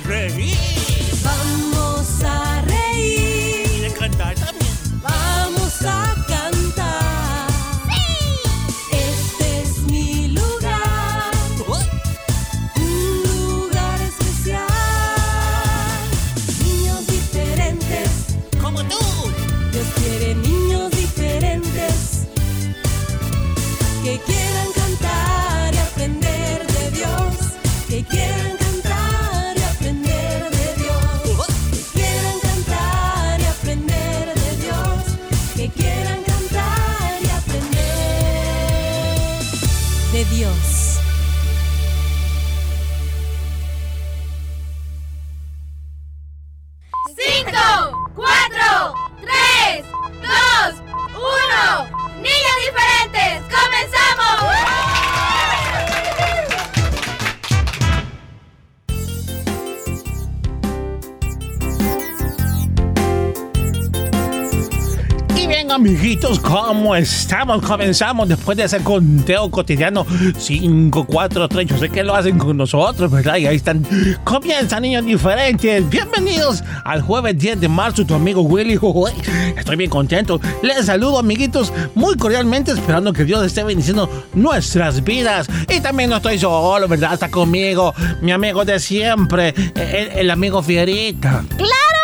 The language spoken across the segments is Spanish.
de ¿cómo estamos? Comenzamos después de ese conteo cotidiano 5, 4, 3. Yo sé que lo hacen con nosotros, ¿verdad? Y ahí están. Comienzan niños diferentes. Bienvenidos al jueves 10 de marzo, tu amigo Willy. Estoy bien contento. Les saludo, amiguitos, muy cordialmente, esperando que Dios esté bendiciendo nuestras vidas. Y también no estoy solo, ¿verdad? Está conmigo mi amigo de siempre, el, el amigo Fierita. ¡Claro!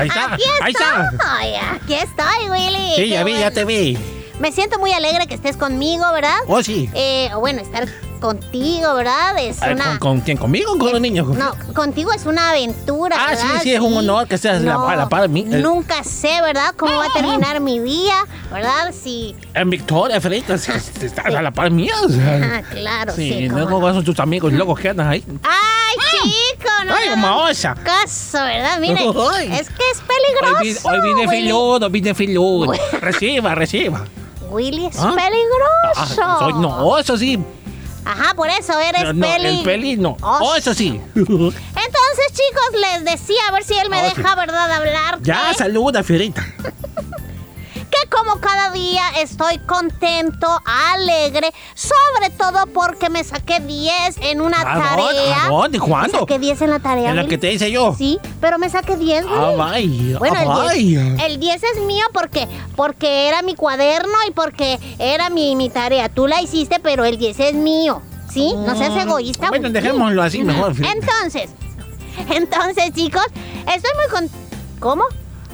Ahí está, Aquí ahí está. estoy, aquí estoy, Willy. Sí, ya vi, ya te vi. Me siento muy alegre que estés conmigo, ¿verdad? Oh, sí. Eh, bueno, estar contigo, ¿verdad? Es una... ¿Con, con quién? ¿Conmigo o con los niños? No, contigo es una aventura. Ah, sí, ¿verdad? sí, es un honor que seas la- a la par de mí. Eh. Nunca sé, ¿verdad? Cómo va a terminar mi día, ¿verdad? Si. En Victoria, Frita, estás a la par mía. o sea. Ah, claro, sí. Sí, luego no. son tus amigos locos que andan ahí. ¡Ay, chico! No ¡Ay, como osa! caso, ¿verdad? Mire, es que es peligroso. hoy vine filudo, vine filudo. Reciba, reciba. Willy es ¿Ah? peligroso. Ah, soy- no, eso sí. Ajá, por eso eres no, peli. el peli no. Oh, Oh, eso sí. Entonces, chicos, les decía, a ver si él me Oh, deja, sí. ¿verdad?, hablar. ya, saluda, Fierita. como cada día estoy contento, alegre, sobre todo porque me saqué 10 en una ¿A tarea. ¿A dónde? ¿Cuándo? Me saqué 10 en la tarea. En la que te hice yo. Sí, pero me saqué 10, Ah, Willy. vaya. Bueno, ah, el 10, vaya. el 10 es mío porque, porque era mi cuaderno y porque era mi, mi tarea. Tú la hiciste, pero el 10 es mío. ¿Sí? No seas Mm, egoísta. bueno, dejémoslo así mejor. Entonces, entonces, chicos, estoy muy con... ¿Cómo?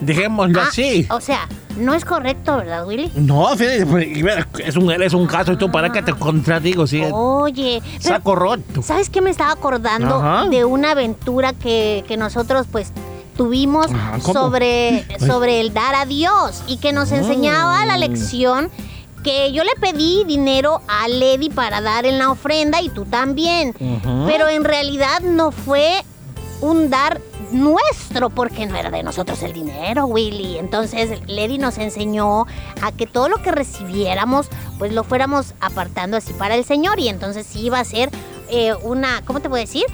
Dejémoslo Ah, así. O sea, no es correcto, ¿verdad, Willy? No, pues, es un, es un caso y tú para que te contradigo, sí. Oye, Saco roto. ¿sabes qué me estaba acordando Ajá. de una aventura que, que nosotros pues tuvimos Ajá, ¿cómo? sobre, sobre el dar a Dios y que nos enseñaba la lección que yo le pedí dinero a Lady para dar en la ofrenda y tú también, pero en realidad no fue un dar nuestro porque no era de nosotros el dinero, Willy. Entonces, Lady nos enseñó a que todo lo que recibiéramos, pues lo fuéramos apartando así para el Señor y entonces sí iba a ser eh, una, ¿cómo te puedo decir?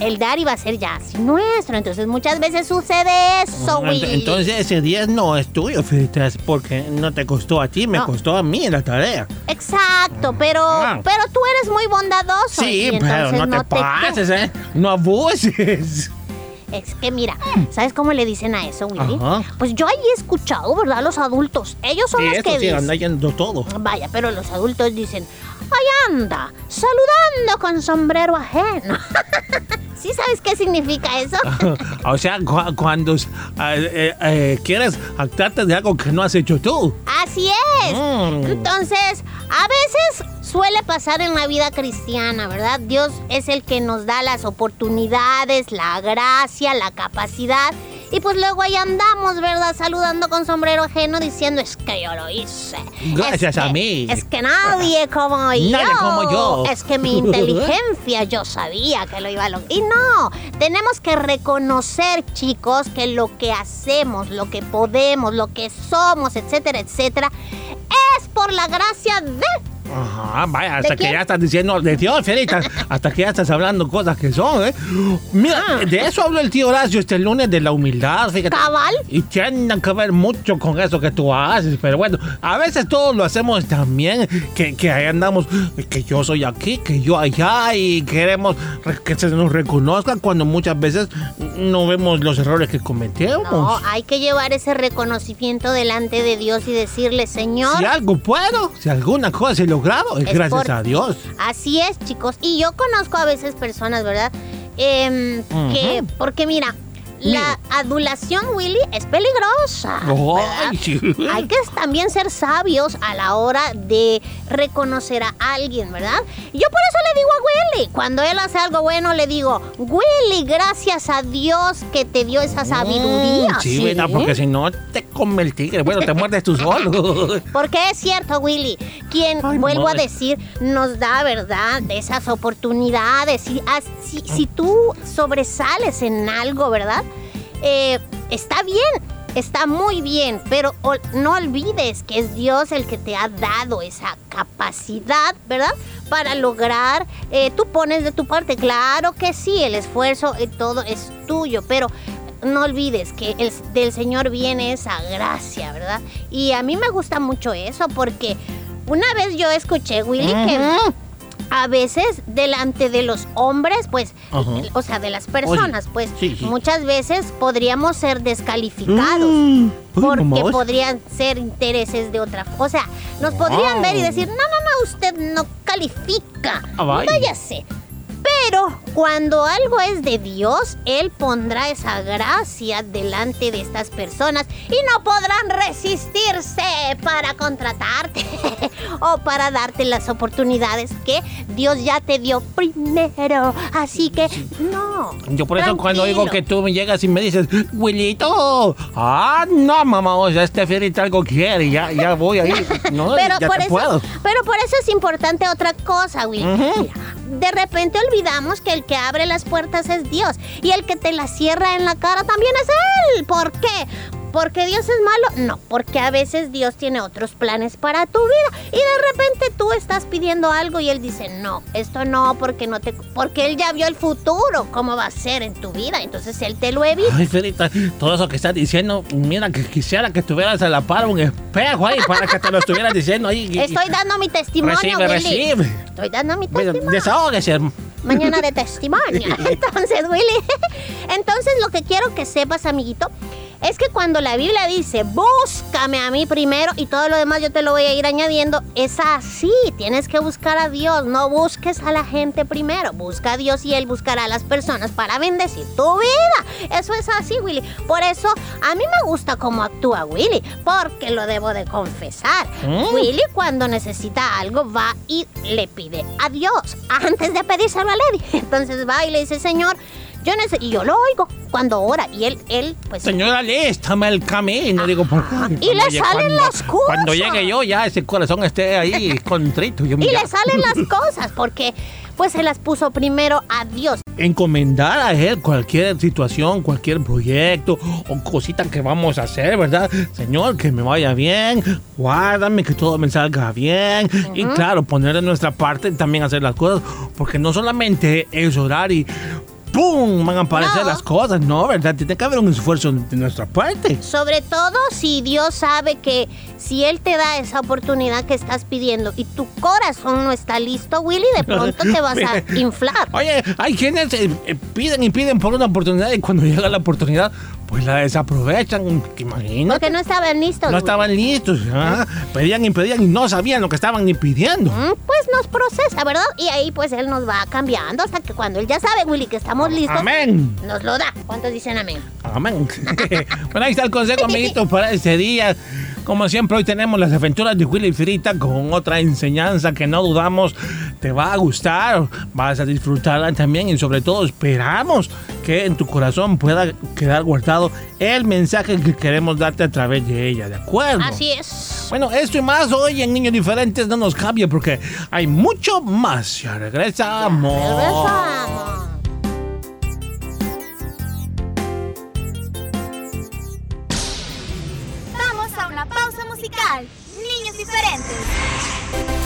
El dar iba a ser ya así nuestro. Entonces, muchas veces sucede eso, Willy. Entonces ese 10 no es tuyo, Fierita, es porque no te costó a ti, me No. costó a mí la tarea. Exacto, pero, Ah. pero tú eres muy bondadoso. Sí, pero no te pases, ¿eh? No abuses. Es que mira, ¿sabes cómo le dicen a eso, Willy? Ajá. Pues yo ahí he escuchado, ¿verdad? Los adultos. Ellos son Sí, los que sí, dicen. anda yendo todo. Vaya, pero los adultos dicen, ¡ay anda! Saludando con sombrero ajeno. ¿Sí sabes qué significa eso? o sea, cu- cuando eh, eh, eh, quieres actarte de algo que no has hecho tú. Así es. Mm. Entonces, a veces suele pasar en la vida cristiana, ¿verdad? Dios es el que nos da las oportunidades, la gracia, la capacidad. Y pues luego ahí andamos, ¿verdad? Saludando con sombrero ajeno diciendo, es que yo lo hice. Gracias Es a mí. Es que nadie como yo. Nadie como yo. Es que mi inteligencia yo sabía que lo iba a lograr. Y no, tenemos que reconocer, chicos, que lo que hacemos, lo que podemos, lo que somos, etcétera, etcétera, es por la gracia de... Ajá, vaya, ¿De hasta que quién? ya estás diciendo de Dios, Fierita, hasta que ya estás hablando cosas que son, ¿eh? Mira, Ah. de eso habló el tío Horacio este lunes, de la humildad, fíjate. Cabal. Y tiene que ver mucho con eso que tú haces, pero bueno, a veces todos lo hacemos también, que, que ahí andamos, que yo soy aquí, que yo allá, y queremos re- que se nos reconozcan cuando muchas veces no vemos los errores que cometemos. No, hay que llevar ese reconocimiento delante de Dios y decirle, Señor, Si algo puedo, si alguna cosa he logrado, es, gracias por- a Dios. Así es, chicos. Y yo conozco a veces personas, ¿verdad? Em, Que, porque mira, la adulación, Willy, es peligrosa. sí. Hay que también ser sabios a la hora de reconocer a alguien, ¿verdad? Yo por eso le digo a Willy, cuando él hace algo bueno, le digo, Willy, gracias a Dios que te dio esa sabiduría. Mm, Sí, ¿verdad? Porque si no te come el tigre. Bueno, te muerdes tú solo. Porque es cierto, Willy, quien, Ay, vuelvo madre. a decir, nos da, ¿verdad?, esas oportunidades. Si, si, si tú sobresales en algo, ¿verdad? Eh, está bien, está muy bien, pero ol- no olvides que es Dios el que te ha dado esa capacidad, ¿verdad? Para lograr, eh, tú pones de tu parte, claro que sí, el esfuerzo, eh, todo es tuyo, pero no olvides que el- del Señor viene esa gracia, ¿verdad? Y a mí me gusta mucho eso porque una vez yo escuché, Willy, que a veces delante de los hombres, pues, o sea, de las personas, pues, sí, sí. muchas veces podríamos ser descalificados. Mm. Porque mamá. podrían ser intereses de otra. O sea, nos podrían Wow. ver y decir, no, no, no, usted no califica. Ah, vaya. Váyase. Pero cuando algo es de Dios, Él pondrá esa gracia delante de estas personas y no podrán resistirse para contratarte o para darte las oportunidades que Dios ya te dio primero. Así que no. Yo por eso cuando digo que tú me llegas y me dices, Wilito, ah, no, mamá, o sea, este fierita algo quiere, ya, ya voy ahí. No, pero ya por te eso, puedo. pero por eso es importante otra cosa, Will. Ujú. Mira, de repente olvidamos que el que abre las puertas es Dios y el que te las cierra en la cara también es él. ¿Por qué? ¿Porque Dios es malo? No, porque a veces Dios tiene otros planes para tu vida y de repente tú estás pidiendo algo y él dice, "No, esto no porque no te porque él ya vio el futuro, cómo va a ser en tu vida, entonces él te lo evita." Ay, Ferita, todo eso que estás diciendo, mira que quisiera que estuvieras a la par un espejo ahí para que te lo estuvieras diciendo ahí. y- Estoy dando mi testimonio, Recibe, Willy. recibe. Estoy dando mi testimonio. desahógese. mañana de testimonio. Entonces, Willy, entonces lo que quiero que sepas, amiguito, es que cuando la Biblia dice, búscame a mí primero y todo lo demás yo te lo voy a ir añadiendo, es así, tienes que buscar a Dios, no busques a la gente primero, busca a Dios y Él buscará a las personas para bendecir tu vida. Eso es así, Willy. Por eso a mí me gusta cómo actúa Willy, porque lo debo de confesar. ¿Mm? Willy cuando necesita algo va y le pide a Dios antes de pedírselo a Lady. Entonces va y le dice, Señor, yo necesito, y yo lo oigo cuando ora y él, él, pues... Señora, lístame el camino. Digo, ¿por qué? Y le Oye, salen cuando- las cosas. Cuando llegue yo, ya ese corazón esté ahí contrito. y le salen las cosas porque pues se las puso primero a Dios. encomendar a él cualquier situación, cualquier proyecto o cosita que vamos a hacer, ¿verdad? Señor, que me vaya bien, guárdame, que todo me salga bien. Y claro, poner de nuestra parte también hacer las cosas, porque no solamente es orar y ¡pum! van a aparecer No. las cosas, ¿no? ¿Verdad? Tiene que haber un esfuerzo de nuestra parte. Sobre todo si Dios sabe que si Él te da esa oportunidad que estás pidiendo y tu corazón no está listo, Willy, de pronto te vas a inflar. Oye, hay quienes eh, eh, piden y piden por una oportunidad y cuando llega la oportunidad, pues la desaprovechan. Imagínate. Porque no estaban listos. No estaban listos, ¿ah? pedían y pedían y no sabían lo que estaban ni pidiendo. Mm, Pues nos procesa, ¿verdad? Y ahí pues Él nos va cambiando hasta que cuando Él ya sabe, Willy, que estamos listos, Amén. nos lo da. ¿Cuántos dicen amén? Amén. bueno, ahí está el consejo, amiguito, para este día. Como siempre, hoy tenemos las aventuras de Willy Frita con otra enseñanza que no dudamos te va a gustar, vas a disfrutarla también y sobre todo esperamos que en tu corazón pueda quedar guardado el mensaje que queremos darte a través de ella, ¿de acuerdo? Así es. Bueno, esto y más hoy en Niños Diferentes no nos cambie porque hay mucho más. Ya regresamos. Regresamos. Niños diferentes.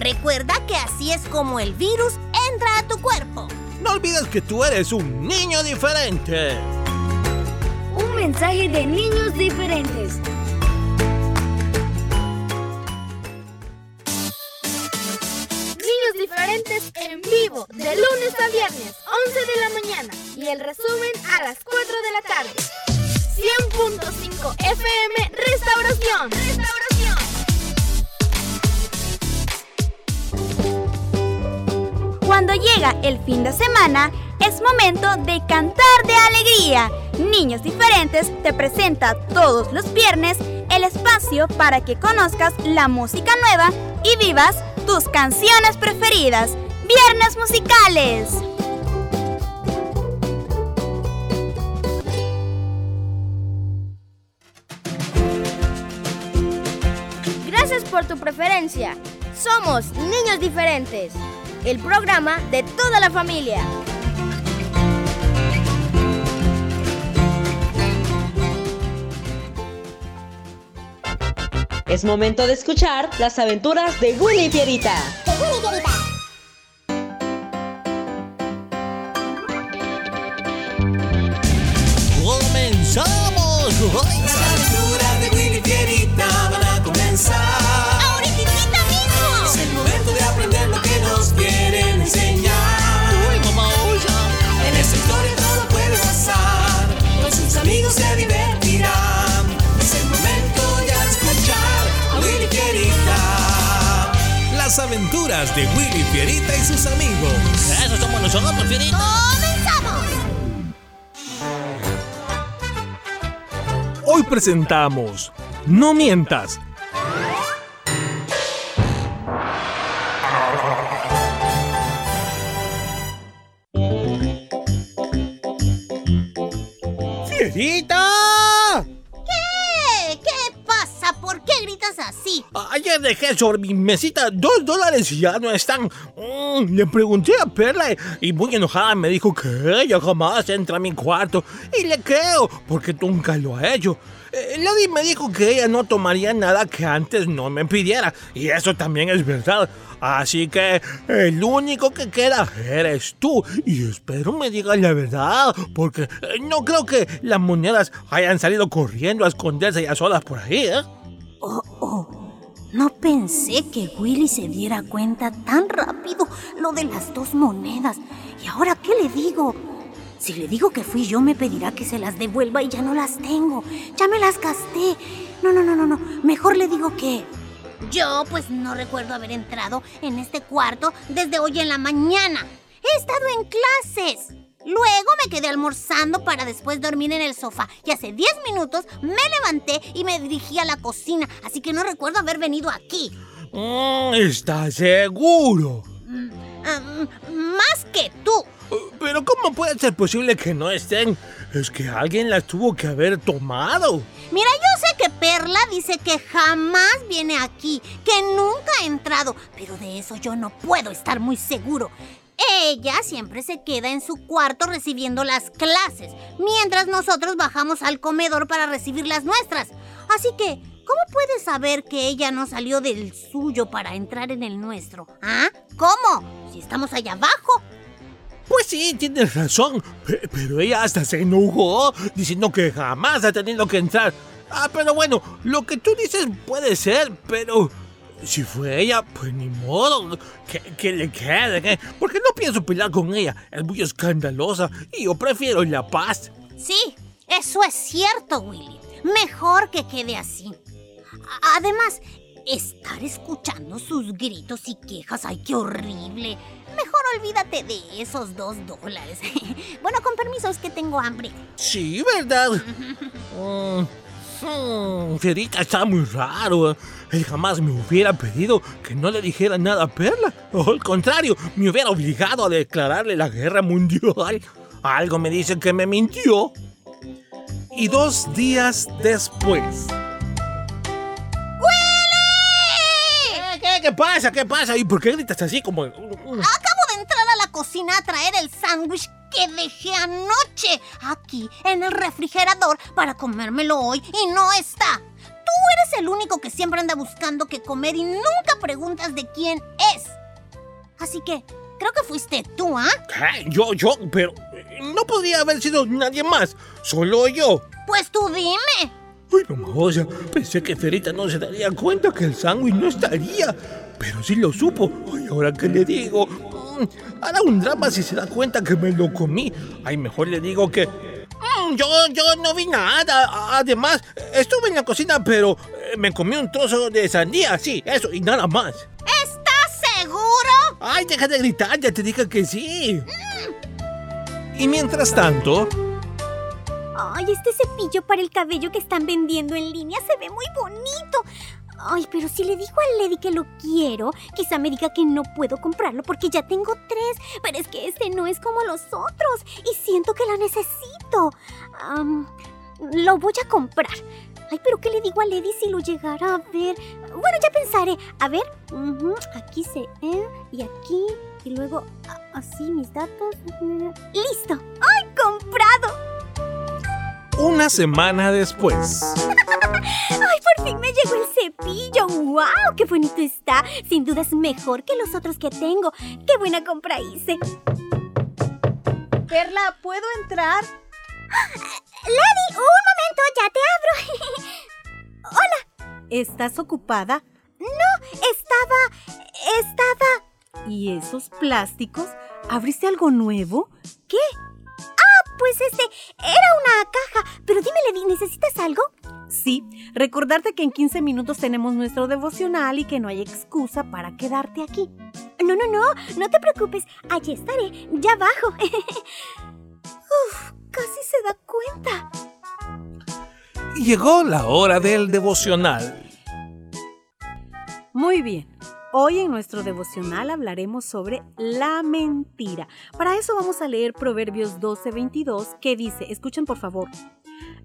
Recuerda que así es como el virus entra a tu cuerpo. No olvides que tú eres un niño diferente. Un mensaje de Niños Diferentes. Niños Diferentes en vivo, de lunes a viernes, 11 de la mañana. Y el resumen a las 4 de la tarde. 100.5 FM Restauración. Restauración. Cuando llega el fin de semana, es momento de cantar de alegría. Niños Diferentes te presenta todos los viernes el espacio para que conozcas la música nueva y vivas tus canciones preferidas. Viernes musicales. Gracias por tu preferencia. Somos Niños Diferentes, el programa de toda la familia. Es momento de escuchar las aventuras de Willy y Pierita. De Willy Fierita y sus amigos. Eso somos nosotros, Fierita. ¡Comenzamos! Hoy presentamos No mientas. Ayer dejé sobre mi mesita dos dólares y ya no están. Mm, le pregunté a Perla y muy enojada me dijo que ella jamás entra a mi cuarto. Y le creo, porque nunca lo ha hecho. Eh, Lady me dijo que ella no tomaría nada que antes no me pidiera. Y eso también es verdad. Así que el único que queda eres tú. Y espero me digas la verdad. Porque eh, no creo que las monedas hayan salido corriendo a esconderse ya solas por ahí, ¿eh? Oh, oh. No pensé que Willy se diera cuenta tan rápido lo de las dos monedas. ¿Y ahora qué le digo? Si le digo que fui yo, me pedirá que se las devuelva y ya no las tengo. Ya me las gasté. No, no, no, no, no. Mejor le digo que... Yo pues no recuerdo haber entrado en este cuarto desde hoy en la mañana. He estado en clases. Luego me quedé almorzando para después dormir en el sofá. Y hace 10 minutos me levanté y me dirigí a la cocina. Así que no recuerdo haber venido aquí. Mm, ¿Estás seguro? Ah, más que tú. Pero ¿cómo puede ser posible que no estén? Es que alguien las tuvo que haber tomado. Mira, yo sé que Perla dice que jamás viene aquí, que nunca ha entrado, pero de eso yo no puedo estar muy seguro. Ella siempre se queda en su cuarto recibiendo las clases, mientras nosotros bajamos al comedor para recibir las nuestras. Así que, ¿cómo puedes saber que ella no salió del suyo para entrar en el nuestro? ¿Ah? ¿Cómo? Si estamos allá abajo. Pues sí, tienes razón. Pe- Pero ella hasta se enojó diciendo que jamás ha tenido que entrar. Ah, pero bueno, lo que tú dices puede ser, pero si fue ella, pues ni modo. Que, que le quede, ¿eh? Porque no pienso pelear con ella. Es muy escandalosa y yo prefiero la paz. Sí, eso es cierto, Willy. Mejor que quede así. A- Además, estar escuchando sus gritos y quejas, ay, qué horrible. Mejor olvídate de esos dos dólares. bueno, con permiso, es que tengo hambre. Sí, ¿verdad? Mm, mm, Fierita está muy raro. Él jamás me hubiera pedido que no le dijera nada a Perla. O al contrario, me hubiera obligado a declararle la guerra mundial. Algo me dice que me mintió. Y dos días después. ¿Qué, qué, qué pasa? ¿Qué pasa? ¿Y por qué gritas así como... Acabo de entrar a la cocina a traer el sándwich que dejé anoche aquí en el refrigerador para comérmelo hoy y no está. Tú eres el único que siempre anda buscando qué comer y nunca preguntas de quién es. Así que creo que fuiste tú, ¿ah? ¿Qué? Yo, yo, pero... eh, No podría haber sido nadie más. Solo yo. Pues tú dime. Ay, mamosa, pensé que Ferita no se daría cuenta que el sándwich no estaría. Pero sí lo supo. Ay, ahora qué le digo. Mm, hará un drama si se da cuenta que me lo comí. Ay, mejor le digo que. Yo, yo no vi nada. Además, estuve en la cocina, pero eh, me comí un trozo de sandía, sí, eso, y nada más. ¿Estás seguro? Ay, deja de gritar, ya te dije que sí. Y mientras tanto, Ay, este cepillo para el cabello que están vendiendo en línea se ve muy bonito. Ay, pero si le digo a Lady que lo quiero, quizá me diga que no puedo comprarlo porque ya tengo tres. Pero es que este no es como los otros y siento que lo necesito. Lo voy a comprar. Ay, pero ¿qué le digo a Lady si lo llegara a ver? Bueno, ya pensaré. A ver, aquí se... eh, y aquí, y luego así mis datos. Listo. ¡Ay, comprado! Una semana después. ¡Ay, por fin me llegó el cepillo! ¡Wow! ¡Qué bonito está! Sin duda es mejor que los otros que tengo. ¡Qué buena compra hice! Perla, ¿puedo entrar? Lady, un momento, ya te abro. Hola. ¿Estás ocupada? No, estaba... estaba... ¿Y esos plásticos? ¿Abriste algo nuevo? ¿Qué? Pues este, era una caja. Pero dime, Lady, ¿necesitas algo? Sí, recordarte que en 15 minutos tenemos nuestro devocional y que no hay excusa para quedarte aquí. No, no, no, no te preocupes. Allí estaré, ya abajo. Uf, casi se da cuenta. Llegó la hora del devocional. Muy bien. Hoy en nuestro devocional hablaremos sobre la mentira. Para eso vamos a leer Proverbios 12:22 que dice, escuchen por favor,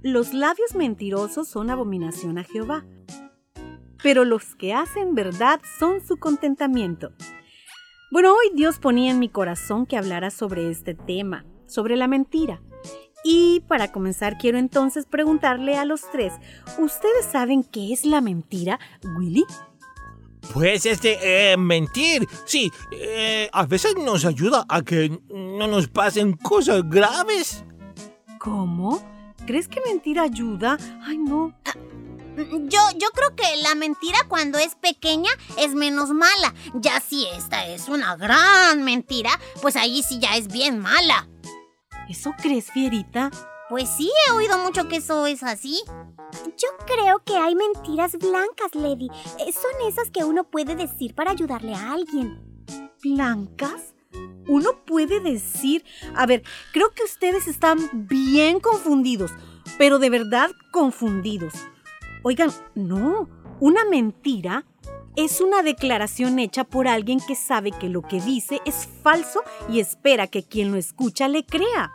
los labios mentirosos son abominación a Jehová, pero los que hacen verdad son su contentamiento. Bueno, hoy Dios ponía en mi corazón que hablara sobre este tema, sobre la mentira. Y para comenzar quiero entonces preguntarle a los tres, ¿ustedes saben qué es la mentira, Willy? Pues este, eh, mentir, sí, eh, a veces nos ayuda a que no nos pasen cosas graves. ¿Cómo? ¿Crees que mentir ayuda? Ay, no. Yo, yo creo que la mentira cuando es pequeña es menos mala. Ya si esta es una gran mentira, pues ahí sí ya es bien mala. ¿Eso crees, Fierita? Pues sí, he oído mucho que eso es así. Yo creo que hay mentiras blancas, Lady. Eh, Son esas que uno puede decir para ayudarle a alguien. ¿Blancas? Uno puede decir... A ver, creo que ustedes están bien confundidos, pero de verdad confundidos. Oigan, no, una mentira es una declaración hecha por alguien que sabe que lo que dice es falso y espera que quien lo escucha le crea.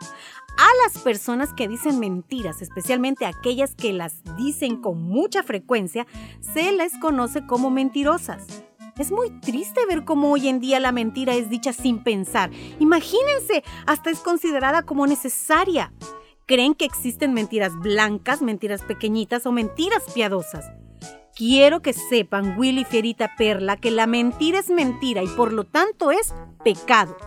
A las personas que dicen mentiras, especialmente aquellas que las dicen con mucha frecuencia, se les conoce como mentirosas. Es muy triste ver cómo hoy en día la mentira es dicha sin pensar. Imagínense, hasta es considerada como necesaria. Creen que existen mentiras blancas, mentiras pequeñitas o mentiras piadosas. Quiero que sepan, Willy Fierita Perla, que la mentira es mentira y por lo tanto es pecado.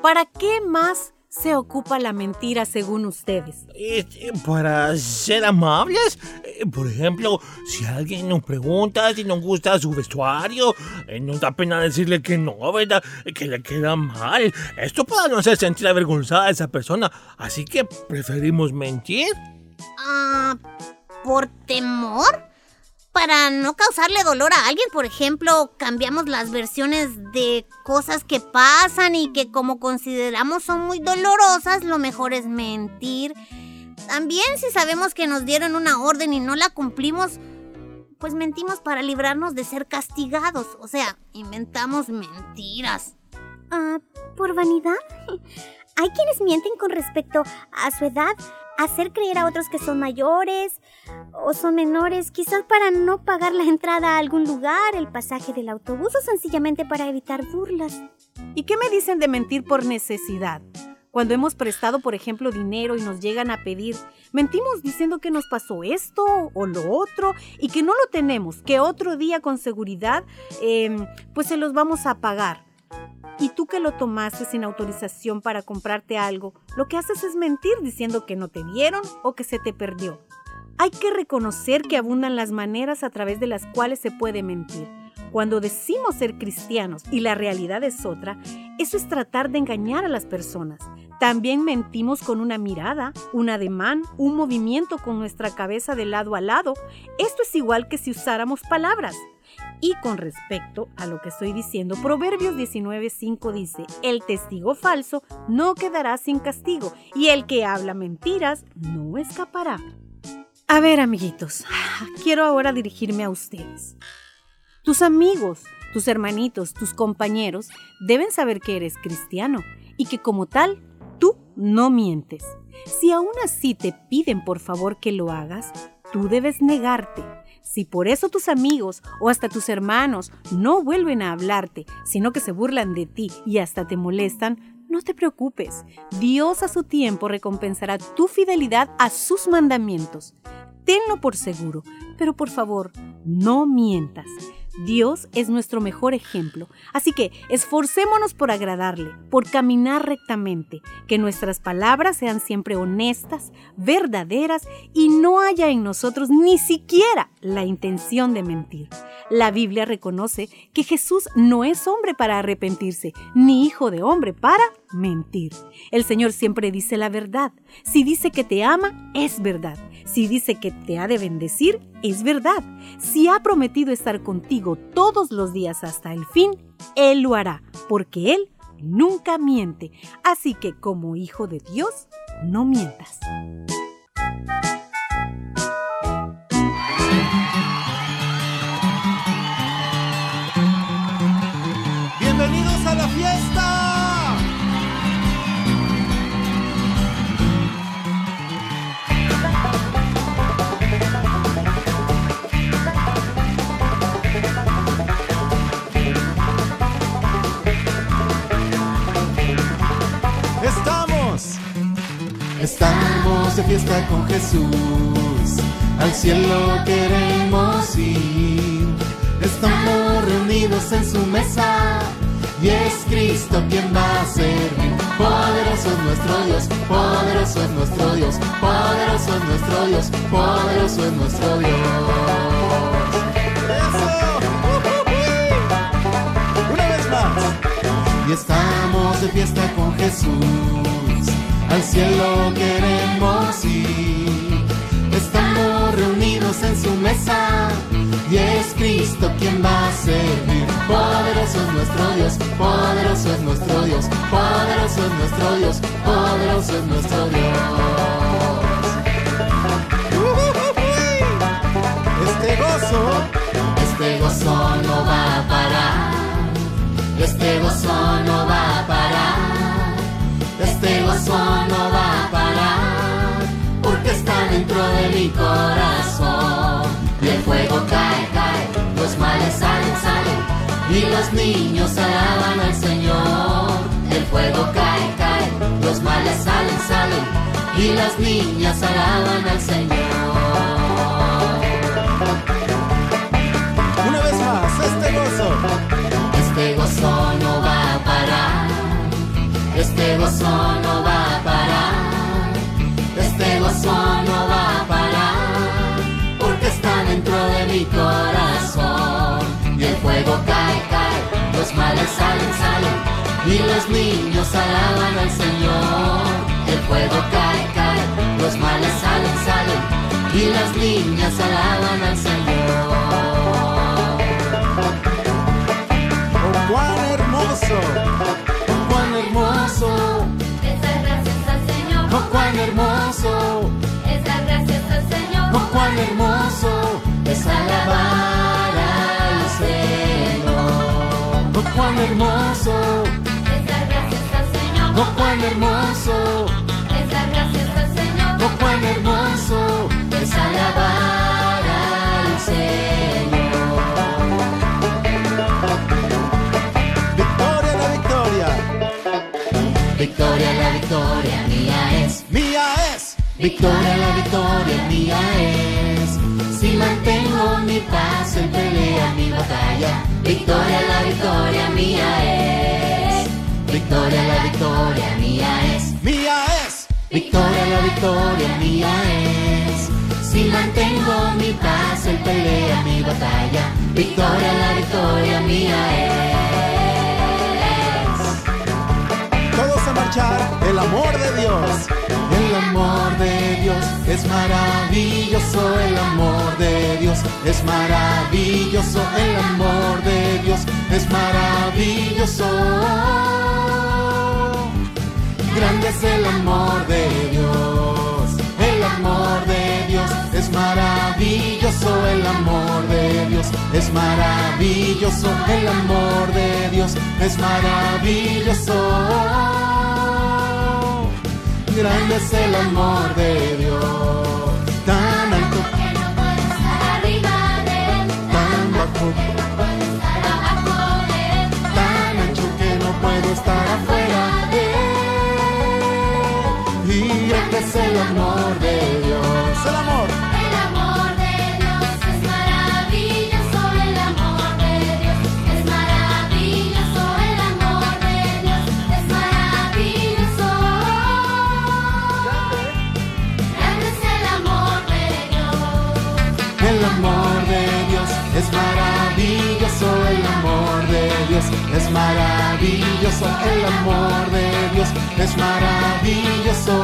¿Para qué más se ocupa la mentira según ustedes? Este, para ser amables, eh, por ejemplo, si alguien nos pregunta si nos gusta su vestuario, eh, nos da pena decirle que no, ¿verdad? Que le queda mal. Esto para no hacer sentir avergonzada a esa persona, así que preferimos mentir. Ah, ¿por temor? Para no causarle dolor a alguien, por ejemplo, cambiamos las versiones de cosas que pasan y que como consideramos son muy dolorosas, lo mejor es mentir. También si sabemos que nos dieron una orden y no la cumplimos, pues mentimos para librarnos de ser castigados. O sea, inventamos mentiras. Ah, ¿por vanidad? Hay quienes mienten con respecto a su edad, hacer creer a otros que son mayores o son menores, quizás para no pagar la entrada a algún lugar, el pasaje del autobús o sencillamente para evitar burlas. ¿Y qué me dicen de mentir por necesidad? Cuando hemos prestado, por ejemplo, dinero y nos llegan a pedir, mentimos diciendo que nos pasó esto o lo otro y que no lo tenemos, que otro día con seguridad, eh, pues se los vamos a pagar. Y tú que lo tomaste sin autorización para comprarte algo, lo que haces es mentir diciendo que no te dieron o que se te perdió. Hay que reconocer que abundan las maneras a través de las cuales se puede mentir. Cuando decimos ser cristianos y la realidad es otra, eso es tratar de engañar a las personas. También mentimos con una mirada, un ademán, un movimiento con nuestra cabeza de lado a lado. Esto es igual que si usáramos palabras. Y con respecto a lo que estoy diciendo, Proverbios 19:5 dice, el testigo falso no quedará sin castigo y el que habla mentiras no escapará. A ver, amiguitos, quiero ahora dirigirme a ustedes. Tus amigos, tus hermanitos, tus compañeros deben saber que eres cristiano y que como tal, tú no mientes. Si aún así te piden por favor que lo hagas, tú debes negarte. Si por eso tus amigos o hasta tus hermanos no vuelven a hablarte, sino que se burlan de ti y hasta te molestan, No te preocupes, Dios a su tiempo recompensará tu fidelidad a sus mandamientos. Tenlo por seguro, pero por favor, no mientas. Dios es nuestro mejor ejemplo, así que esforcémonos por agradarle, por caminar rectamente, que nuestras palabras sean siempre honestas, verdaderas y no haya en nosotros ni siquiera la intención de mentir. La Biblia reconoce que Jesús no es hombre para arrepentirse, ni hijo de hombre para mentir. El Señor siempre dice la verdad. Si dice que te ama, es verdad. Si dice que te ha de bendecir, es verdad. Si ha prometido estar contigo todos los días hasta el fin, Él lo hará, porque Él nunca miente. Así que como hijo de Dios, no mientas. Estamos de fiesta con Jesús. Al cielo queremos ir. Estamos reunidos en su mesa y es Cristo quien va a servir. Poderoso es nuestro Dios, poderoso es nuestro Dios, poderoso es nuestro Dios, poderoso es nuestro Dios. Una vez más. Y estamos de fiesta con Jesús. Al cielo queremos ir. Estamos reunidos en su mesa. Y es Cristo quien va a servir. Poderoso es nuestro Dios, poderoso es nuestro Dios, poderoso es nuestro Dios, poderoso es nuestro Dios. Este gozo, este gozo no va a parar. Este gozo Y los niños alaban al Señor. El fuego cae, cae. Los males salen, salen. Y las niñas alaban al Señor. Una vez más, este gozo. Este gozo no va a parar. Este gozo no va a parar. Este gozo no va a parar. Porque está dentro de mi corazón. El fuego cae, cae. Los males salen, salen. Y los niños alaban al Señor. El fuego cae, cae. Los males salen, salen. Y las niñas alaban al Señor. Oh, cuán hermoso, oh, cuán hermoso, Es dar gracias al Señor. oh, cuán hermoso, Es dar gracias al Señor. oh, cuán hermoso es alabar Cuán hermoso, Es dar gracias al Señor. oh, cuán hermoso, Es dar gracias al Señor. oh, cuán hermoso es alabar al Señor. Victoria, la victoria. Victoria, la victoria mía es. Mía es. Victoria, la victoria mía es. Si mantengo mi paz en batalla. Victoria, la victoria mía es. Victoria, la victoria mía es. Mía es. Victoria, la victoria mía es. Si mantengo mi paz en pelea mi batalla. Victoria, la victoria mía es. El amor de Dios. El amor de Dios es maravilloso, el amor de Dios es maravilloso, el amor de Dios es maravilloso. Grande es el amor de Dios, el amor de Dios es maravilloso, el amor de Dios es maravilloso, el amor de Dios es maravilloso grande es el amor de Dios, tan alto. Que no puedo estar arriba de él, tan bajo. Que no puedo estar abajo de él, tan ancho que no puedo estar afuera de él, y grande es el amor de Dios, el amor. Es maravilloso, el amor de Dios es maravilloso.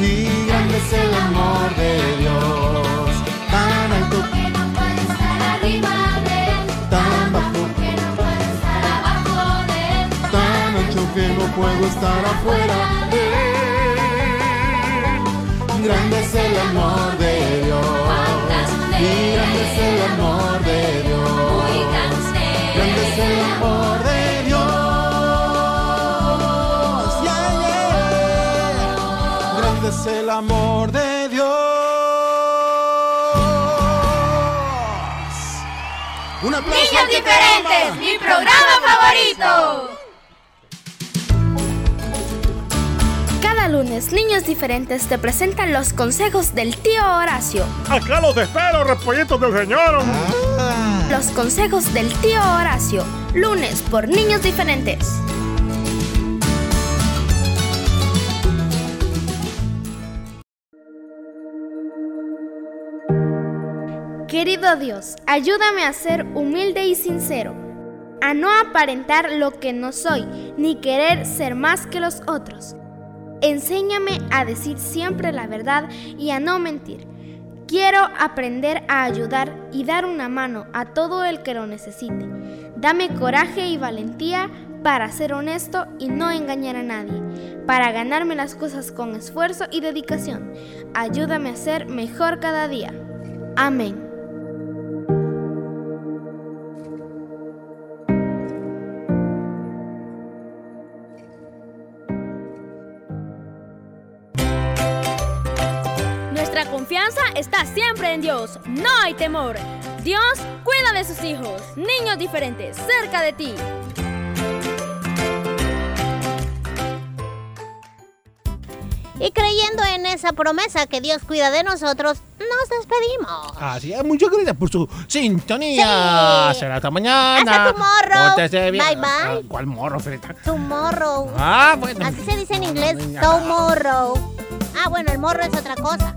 Y grande es el amor de Dios, tan alto Que no puede estar arriba de él, tan bajo, que no puede estar abajo de él. tan ancho que no puedo estar afuera de él. Grande es el amor de Dios. Y grande es el amor de Dios. Es el amor de Dios. Un aplauso. Niños diferentes, mi programa favorito. Cada lunes, Niños Diferentes te presentan los consejos del tío Horacio. Acá los espero, repollitos del señor. Los consejos del tío Horacio. Lunes por Niños Diferentes. Querido Dios, ayúdame a ser humilde y sincero, a no aparentar lo que no soy, ni querer ser más que los otros. Enséñame a decir siempre la verdad y a no mentir. Quiero aprender a ayudar y dar una mano a todo el que lo necesite. Dame coraje y valentía para ser honesto y no engañar a nadie, para ganarme las cosas con esfuerzo y dedicación. Ayúdame a ser mejor cada día. Amén. Confianza está siempre en Dios. No hay temor. Dios cuida de sus hijos, niños diferentes, cerca de ti. Y creyendo en esa promesa que Dios cuida de nosotros, nos despedimos. Así es, muchas gracias por su sintonía. Sí. Será hasta mañana. Hasta. Pórtese bien. Bye, bye. Ah, ¿Cuál morro, Frita? Tomorrow. Ah, bueno. Así se dice en inglés, Niña. tomorrow. Ah, bueno, el morro es otra cosa.